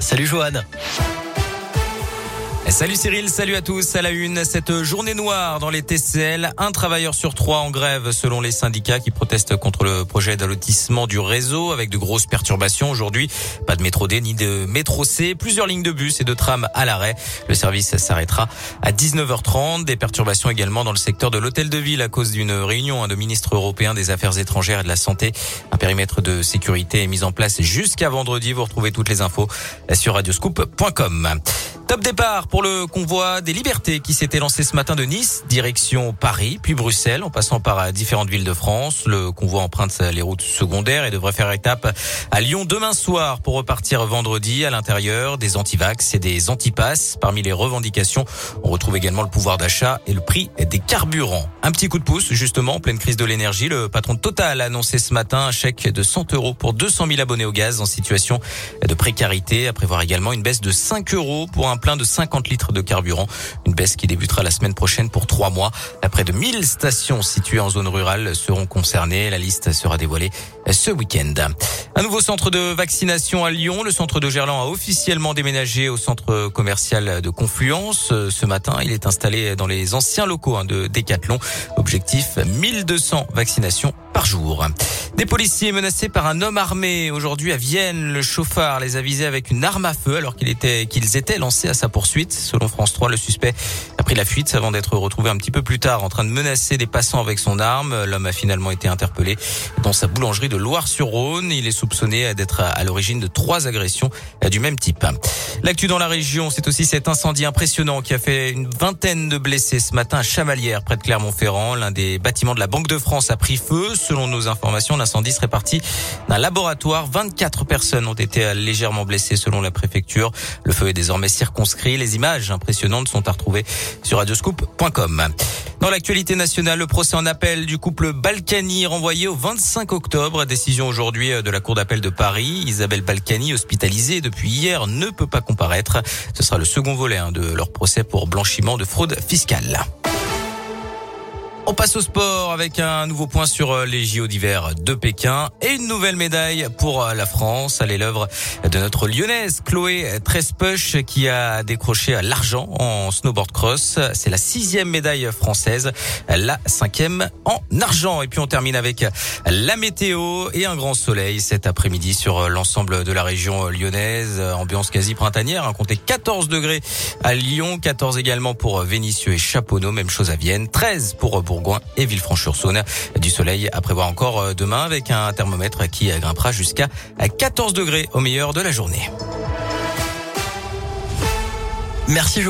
Salut Johan. Salut Cyril, salut à tous. À la une, cette journée noire dans les TCL. Un travailleur sur trois en grève selon les syndicats qui protestent contre le projet d'allotissement du réseau avec de grosses perturbations aujourd'hui. Pas de métro D ni de métro C. Plusieurs lignes de bus et de trams à l'arrêt. Le service s'arrêtera à 19h30. Des perturbations également dans le secteur de l'hôtel de ville à cause d'une réunion de ministres européens des affaires étrangères et de la santé. Un périmètre de sécurité est mis en place jusqu'à vendredi. Vous retrouvez toutes les infos sur radioscoop.com. Top départ pour le convoi des libertés qui s'était lancé ce matin de Nice, direction Paris, puis Bruxelles, en passant par différentes villes de France. Le convoi emprunte les routes secondaires et devrait faire étape à Lyon demain soir pour repartir vendredi à l'intérieur des antivax et des antipasses. Parmi les revendications, on retrouve également le pouvoir d'achat et le prix des carburants. Un petit coup de pouce, justement, en pleine crise de l'énergie. Le patron de Total a annoncé ce matin un chèque de 100 euros pour 200 000 abonnés au gaz en situation de précarité, à prévoir également une baisse de 5 euros pour un plein de 50 litres de carburant. Une baisse qui débutera la semaine prochaine pour trois mois. Près de 1000 stations situées en zone rurale seront concernées. La liste sera dévoilée ce week-end. Un nouveau centre de vaccination à Lyon. Le centre de Gerland a officiellement déménagé au centre commercial de Confluence. Ce matin, il est installé dans les anciens locaux hein, de Decathlon. Objectif 1200 vaccinations par jour. Des policiers menacés par un homme armé aujourd'hui à Vienne. Le chauffard les a visés avec une arme à feu alors qu'ils étaient, qu'ils étaient lancés à sa poursuite. Selon France 3, le suspect a pris la fuite avant d'être retrouvé un petit peu plus tard en train de menacer des passants avec son arme. L'homme a finalement été interpellé dans sa boulangerie de Loire-sur-Rhône. Il est soupçonné d'être à l'origine de trois agressions du même type. L'actu dans la région, c'est aussi cet incendie impressionnant qui a fait une vingtaine de blessés ce matin à Chamalières, près de Clermont-Ferrand. L'un des bâtiments de la Banque de France a pris feu. Selon nos informations, l'incendie serait parti d'un laboratoire. 24 personnes ont été légèrement blessées selon la préfecture. Le feu est désormais circonscrit. Les images impressionnantes sont à retrouver sur radioscoop.com. Dans l'actualité nationale, le procès en appel du couple Balkany renvoyé au 25 octobre. Décision aujourd'hui de la Cour d'appel de Paris. Isabelle Balkany, hospitalisée depuis hier, ne peut pas comparaître. Ce sera le second volet hein, de leur procès pour blanchiment de fraude fiscale. On passe au sport avec un nouveau point sur euh, les JO d'hiver de Pékin et une nouvelle médaille pour euh, la France. Elle est l'œuvre de notre lyonnaise Chloé Trespeuch qui a décroché l'argent en snowboard cross. C'est la sixième médaille française, la cinquième en argent. Et puis on termine avec la météo et un grand soleil cet après-midi sur l'ensemble de la région lyonnaise. Ambiance quasi printanière, hein. comptez 14 degrés à Lyon, 14 également pour Vénissieux et Chaponneau, même chose à Vienne, 13 pour Bourgoin et Villefranche-sur-Saône. Du soleil à prévoir encore euh, demain avec un thermomètre qui grimpera jusqu'à 14 degrés au meilleur de la journée. Merci